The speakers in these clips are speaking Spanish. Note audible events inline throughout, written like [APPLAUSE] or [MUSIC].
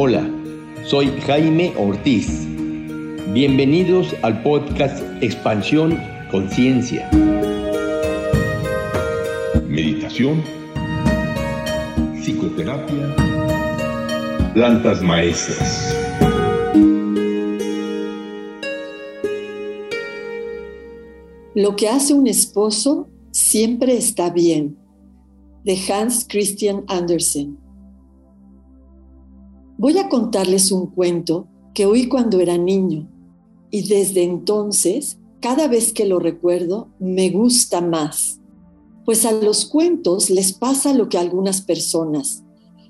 Hola, soy Jaime Ortiz. Bienvenidos al podcast Expansión Conciencia. Meditación, psicoterapia, plantas maestras. Lo que hace un esposo siempre está bien, de Hans Christian Andersen. Voy a contarles un cuento que oí cuando era niño y desde entonces, cada vez que lo recuerdo, me gusta más. Pues a los cuentos les pasa lo que a algunas personas.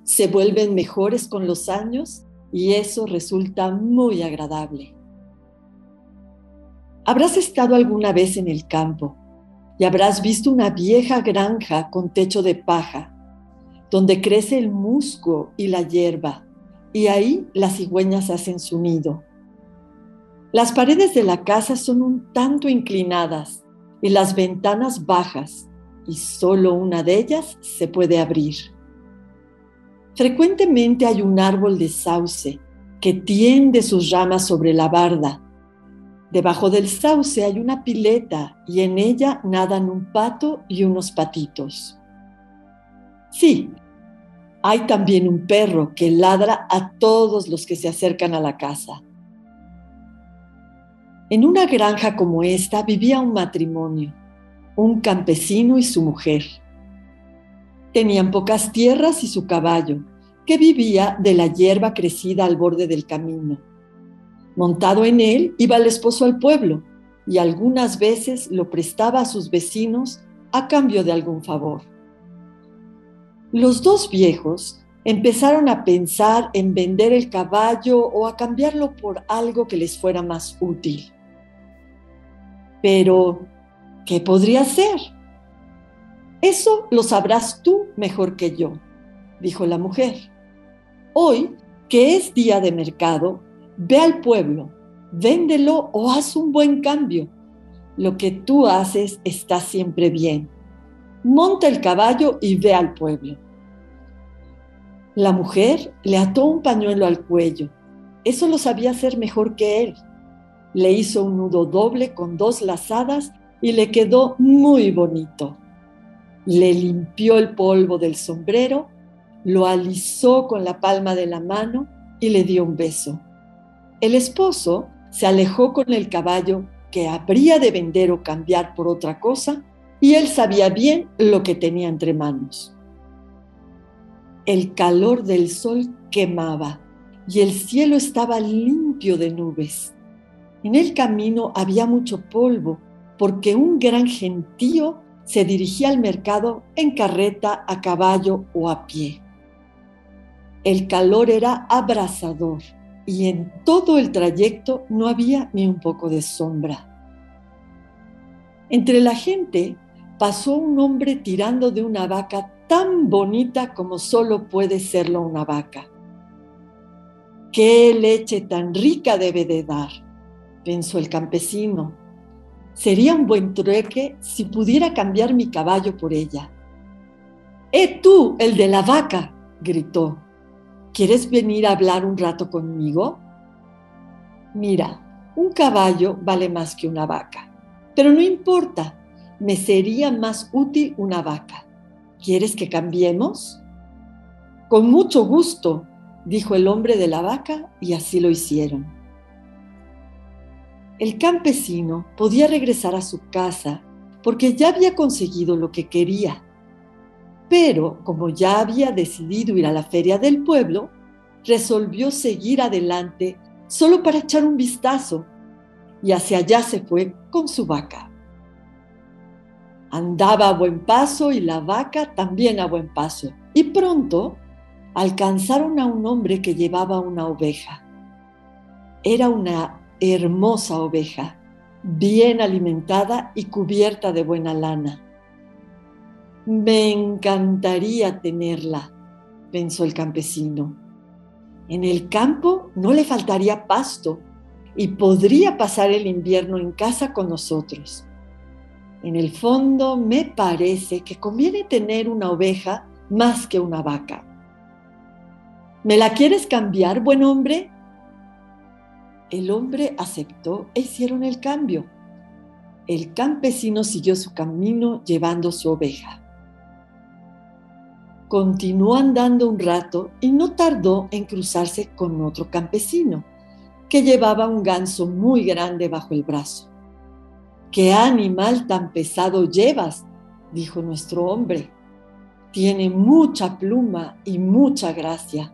Se vuelven mejores con los años y eso resulta muy agradable. Habrás estado alguna vez en el campo y habrás visto una vieja granja con techo de paja, donde crece el musgo y la hierba y ahí las cigüeñas hacen su nido. Las paredes de la casa son un tanto inclinadas y las ventanas bajas, y solo una de ellas se puede abrir. Frecuentemente hay un árbol de sauce que tiende sus ramas sobre la barda. Debajo del sauce hay una pileta y en ella nadan un pato y unos patitos. Sí, hay también un perro que ladra a todos los que se acercan a la casa. En una granja como esta vivía un matrimonio, un campesino y su mujer. Tenían pocas tierras y su caballo, que vivía de la hierba crecida al borde del camino. Montado en él iba el esposo al pueblo y algunas veces lo prestaba a sus vecinos a cambio de algún favor. Los dos viejos empezaron a pensar en vender el caballo o a cambiarlo por algo que les fuera más útil. Pero, ¿qué podría ser? Eso lo sabrás tú mejor que yo, dijo la mujer. Hoy, que es día de mercado, ve al pueblo, véndelo o haz un buen cambio. Lo que tú haces está siempre bien monta el caballo y ve al pueblo. La mujer le ató un pañuelo al cuello. Eso lo sabía hacer mejor que él. Le hizo un nudo doble con dos lazadas y le quedó muy bonito. Le limpió el polvo del sombrero, lo alisó con la palma de la mano y le dio un beso. El esposo se alejó con el caballo que habría de vender o cambiar por otra cosa y él sabía bien lo que tenía entre manos. El calor del sol quemaba y el cielo estaba limpio de nubes. En el camino había mucho polvo porque un gran gentío se dirigía al mercado en carreta, a caballo o a pie. El calor era abrasador y en todo el trayecto no había ni un poco de sombra. Entre la gente pasó un hombre tirando de una vaca tan bonita como solo puede serlo una vaca. ¡Qué leche tan rica debe de dar! pensó el campesino. Sería un buen trueque si pudiera cambiar mi caballo por ella. ¡Eh tú, el de la vaca! gritó. ¿Quieres venir a hablar un rato conmigo? Mira, un caballo vale más que una vaca, pero no importa, me sería más útil una vaca. ¿Quieres que cambiemos? Con mucho gusto, dijo el hombre de la vaca, y así lo hicieron. El campesino podía regresar a su casa porque ya había conseguido lo que quería. Pero como ya había decidido ir a la feria del pueblo, resolvió seguir adelante solo para echar un vistazo y hacia allá se fue con su vaca. Andaba a buen paso y la vaca también a buen paso. Y pronto alcanzaron a un hombre que llevaba una oveja. Era una hermosa oveja, bien alimentada y cubierta de buena lana. Me encantaría tenerla, pensó el campesino. En el campo no le faltaría pasto y podría pasar el invierno en casa con nosotros. En el fondo me parece que conviene tener una oveja más que una vaca. ¿Me la quieres cambiar, buen hombre? El hombre aceptó e hicieron el cambio. El campesino siguió su camino llevando su oveja. Continuó andando un rato y no tardó en cruzarse con otro campesino, que llevaba un ganso muy grande bajo el brazo. ¿Qué animal tan pesado llevas? dijo nuestro hombre. Tiene mucha pluma y mucha gracia.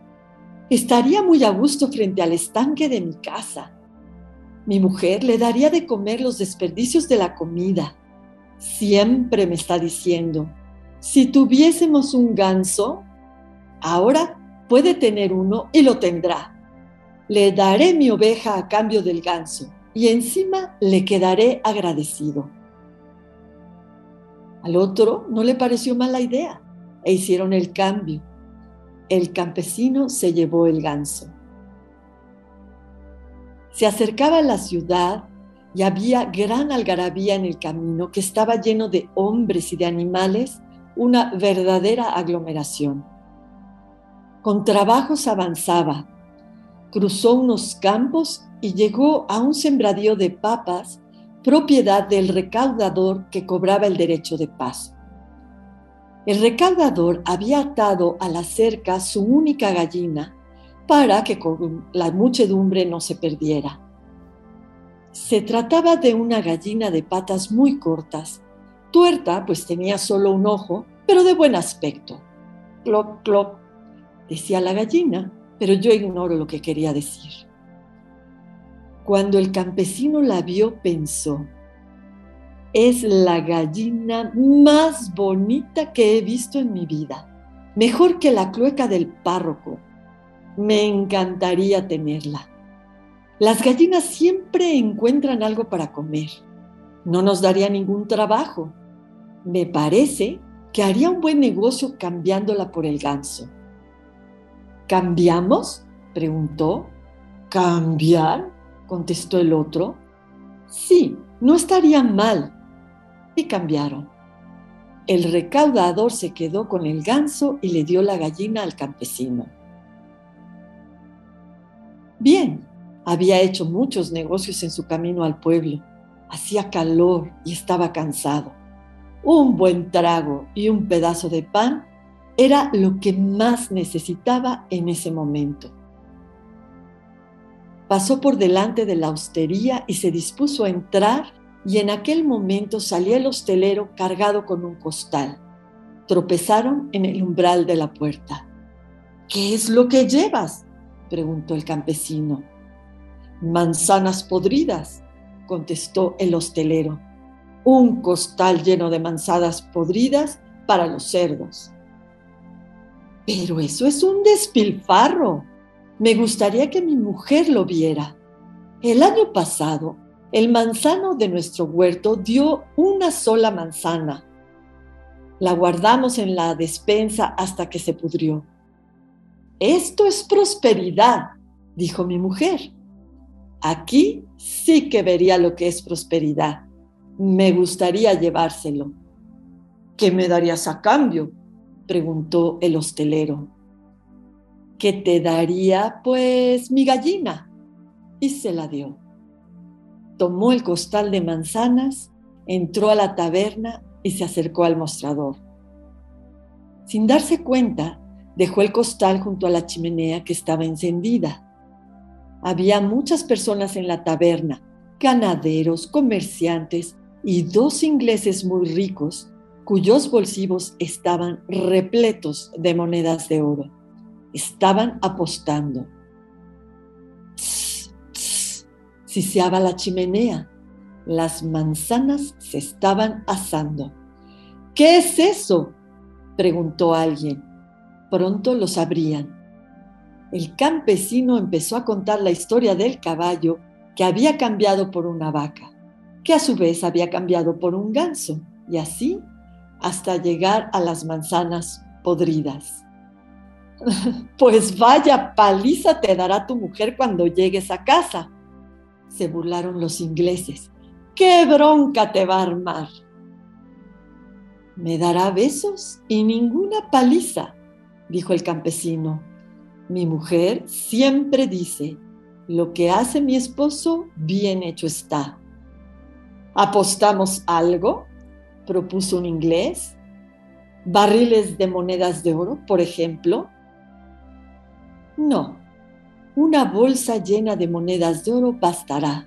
Estaría muy a gusto frente al estanque de mi casa. Mi mujer le daría de comer los desperdicios de la comida. Siempre me está diciendo, si tuviésemos un ganso, ahora puede tener uno y lo tendrá. Le daré mi oveja a cambio del ganso y encima le quedaré agradecido. Al otro no le pareció mala idea e hicieron el cambio. El campesino se llevó el ganso. Se acercaba a la ciudad y había gran algarabía en el camino que estaba lleno de hombres y de animales, una verdadera aglomeración. Con trabajos avanzaba, cruzó unos campos y llegó a un sembradío de papas, propiedad del recaudador que cobraba el derecho de paso. El recaudador había atado a la cerca su única gallina para que con la muchedumbre no se perdiera. Se trataba de una gallina de patas muy cortas, tuerta, pues tenía solo un ojo, pero de buen aspecto. Clop, clop, decía la gallina, pero yo ignoro lo que quería decir. Cuando el campesino la vio, pensó, es la gallina más bonita que he visto en mi vida, mejor que la clueca del párroco. Me encantaría tenerla. Las gallinas siempre encuentran algo para comer. No nos daría ningún trabajo. Me parece que haría un buen negocio cambiándola por el ganso. ¿Cambiamos? preguntó. ¿Cambiar? contestó el otro. Sí, no estaría mal. Y cambiaron. El recaudador se quedó con el ganso y le dio la gallina al campesino. Bien, había hecho muchos negocios en su camino al pueblo. Hacía calor y estaba cansado. Un buen trago y un pedazo de pan era lo que más necesitaba en ese momento pasó por delante de la hostería y se dispuso a entrar y en aquel momento salía el hostelero cargado con un costal. Tropezaron en el umbral de la puerta. ¿Qué es lo que llevas? preguntó el campesino. Manzanas podridas, contestó el hostelero. Un costal lleno de manzanas podridas para los cerdos. Pero eso es un despilfarro, me gustaría que mi mujer lo viera. El año pasado, el manzano de nuestro huerto dio una sola manzana. La guardamos en la despensa hasta que se pudrió. Esto es prosperidad, dijo mi mujer. Aquí sí que vería lo que es prosperidad. Me gustaría llevárselo. ¿Qué me darías a cambio? Preguntó el hostelero que te daría pues mi gallina. Y se la dio. Tomó el costal de manzanas, entró a la taberna y se acercó al mostrador. Sin darse cuenta, dejó el costal junto a la chimenea que estaba encendida. Había muchas personas en la taberna, ganaderos, comerciantes y dos ingleses muy ricos cuyos bolsillos estaban repletos de monedas de oro estaban apostando. Tss, siseaba la chimenea. Las manzanas se estaban asando. ¿Qué es eso? preguntó alguien. Pronto lo sabrían. El campesino empezó a contar la historia del caballo que había cambiado por una vaca, que a su vez había cambiado por un ganso, y así hasta llegar a las manzanas podridas. [LAUGHS] Pues vaya paliza te dará tu mujer cuando llegues a casa. Se burlaron los ingleses. ¡Qué bronca te va a armar! Me dará besos y ninguna paliza, dijo el campesino. Mi mujer siempre dice, lo que hace mi esposo, bien hecho está. ¿Apostamos algo? Propuso un inglés. ¿Barriles de monedas de oro, por ejemplo? No, una bolsa llena de monedas de oro bastará,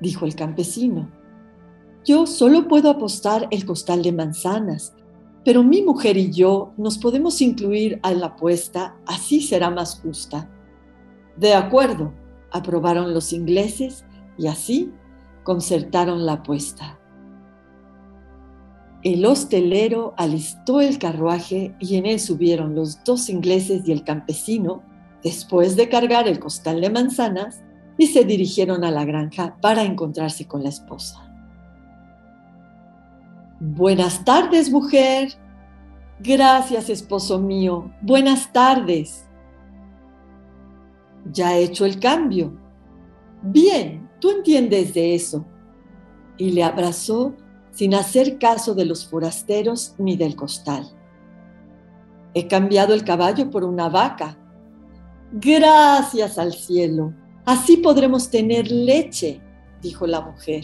dijo el campesino. Yo solo puedo apostar el costal de manzanas, pero mi mujer y yo nos podemos incluir a la apuesta, así será más justa. De acuerdo, aprobaron los ingleses y así concertaron la apuesta. El hostelero alistó el carruaje y en él subieron los dos ingleses y el campesino, después de cargar el costal de manzanas, y se dirigieron a la granja para encontrarse con la esposa. Buenas tardes, mujer. Gracias, esposo mío. Buenas tardes. Ya he hecho el cambio. Bien, tú entiendes de eso. Y le abrazó sin hacer caso de los forasteros ni del costal. He cambiado el caballo por una vaca. Gracias al cielo. Así podremos tener leche, dijo la mujer.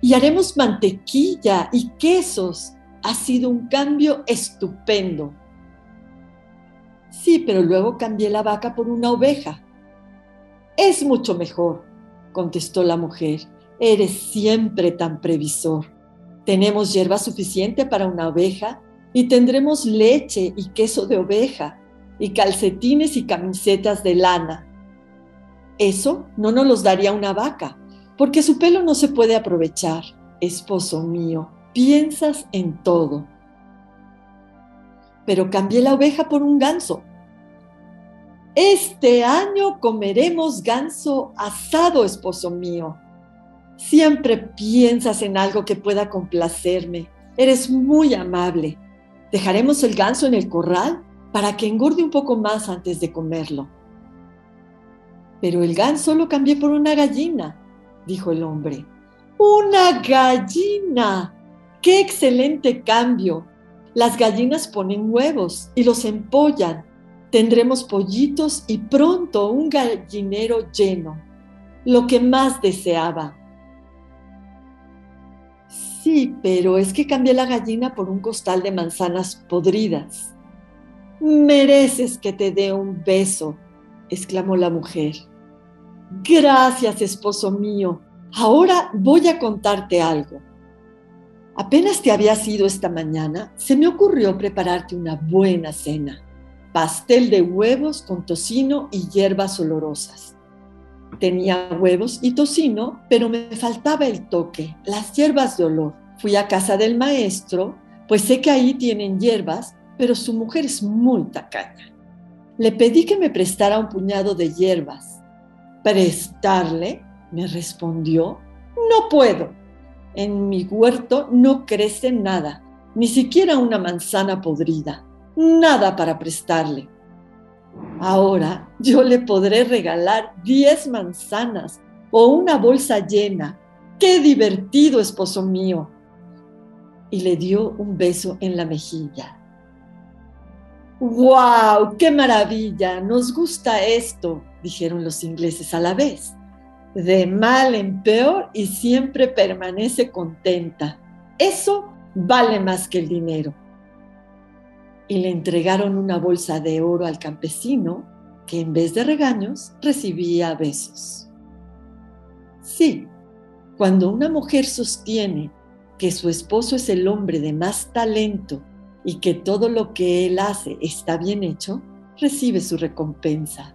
Y haremos mantequilla y quesos. Ha sido un cambio estupendo. Sí, pero luego cambié la vaca por una oveja. Es mucho mejor, contestó la mujer. Eres siempre tan previsor. Tenemos hierba suficiente para una oveja y tendremos leche y queso de oveja y calcetines y camisetas de lana. Eso no nos los daría una vaca, porque su pelo no se puede aprovechar. Esposo mío, piensas en todo. Pero cambié la oveja por un ganso. Este año comeremos ganso asado, esposo mío. Siempre piensas en algo que pueda complacerme. Eres muy amable. Dejaremos el ganso en el corral para que engorde un poco más antes de comerlo. Pero el ganso lo cambié por una gallina, dijo el hombre. ¡Una gallina! ¡Qué excelente cambio! Las gallinas ponen huevos y los empollan. Tendremos pollitos y pronto un gallinero lleno. Lo que más deseaba. Sí, pero es que cambié la gallina por un costal de manzanas podridas. Mereces que te dé un beso, exclamó la mujer. Gracias, esposo mío. Ahora voy a contarte algo. Apenas te había ido esta mañana, se me ocurrió prepararte una buena cena. Pastel de huevos con tocino y hierbas olorosas. Tenía huevos y tocino, pero me faltaba el toque, las hierbas de olor. Fui a casa del maestro, pues sé que ahí tienen hierbas, pero su mujer es muy tacaña. Le pedí que me prestara un puñado de hierbas. ¿Prestarle? me respondió. No puedo. En mi huerto no crece nada, ni siquiera una manzana podrida. Nada para prestarle. Ahora yo le podré regalar diez manzanas o una bolsa llena. ¡Qué divertido, esposo mío! Y le dio un beso en la mejilla. ¡Wow! ¡Qué maravilla! Nos gusta esto, dijeron los ingleses a la vez. De mal en peor y siempre permanece contenta. Eso vale más que el dinero y le entregaron una bolsa de oro al campesino que en vez de regaños recibía besos. Sí, cuando una mujer sostiene que su esposo es el hombre de más talento y que todo lo que él hace está bien hecho, recibe su recompensa.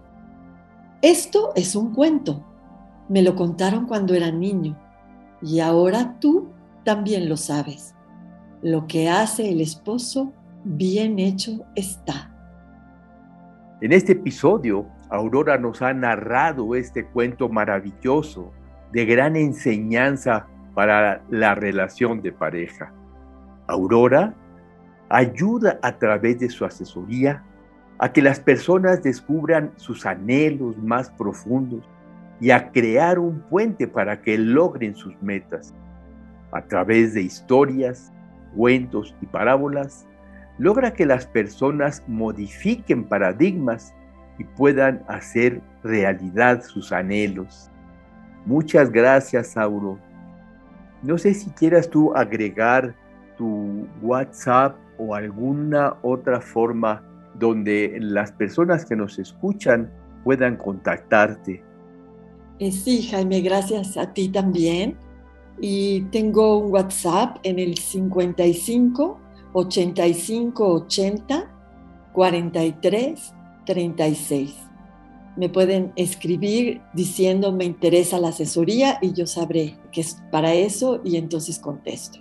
Esto es un cuento. Me lo contaron cuando era niño y ahora tú también lo sabes. Lo que hace el esposo bien hecho está. En este episodio, Aurora nos ha narrado este cuento maravilloso de gran enseñanza para la relación de pareja. Aurora ayuda a través de su asesoría a que las personas descubran sus anhelos más profundos y a crear un puente para que logren sus metas. A través de historias, cuentos y parábolas, logra que las personas modifiquen paradigmas y puedan hacer realidad sus anhelos. Muchas gracias, Sauro. No sé si quieras tú agregar tu WhatsApp o alguna otra forma donde las personas que nos escuchan puedan contactarte. Eh, sí, Jaime, gracias a ti también. Y tengo un WhatsApp en el 55 85 80 43 36. Me pueden escribir diciendo me interesa la asesoría y yo sabré que es para eso y entonces contesto.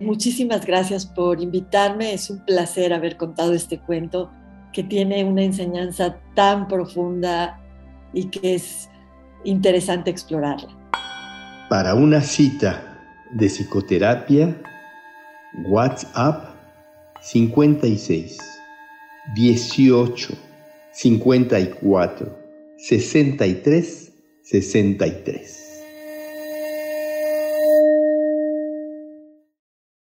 Muchísimas gracias por invitarme. Es un placer haber contado este cuento que tiene una enseñanza tan profunda y que es interesante explorarla. Para una cita de psicoterapia, WhatsApp 56 18 54 63 63.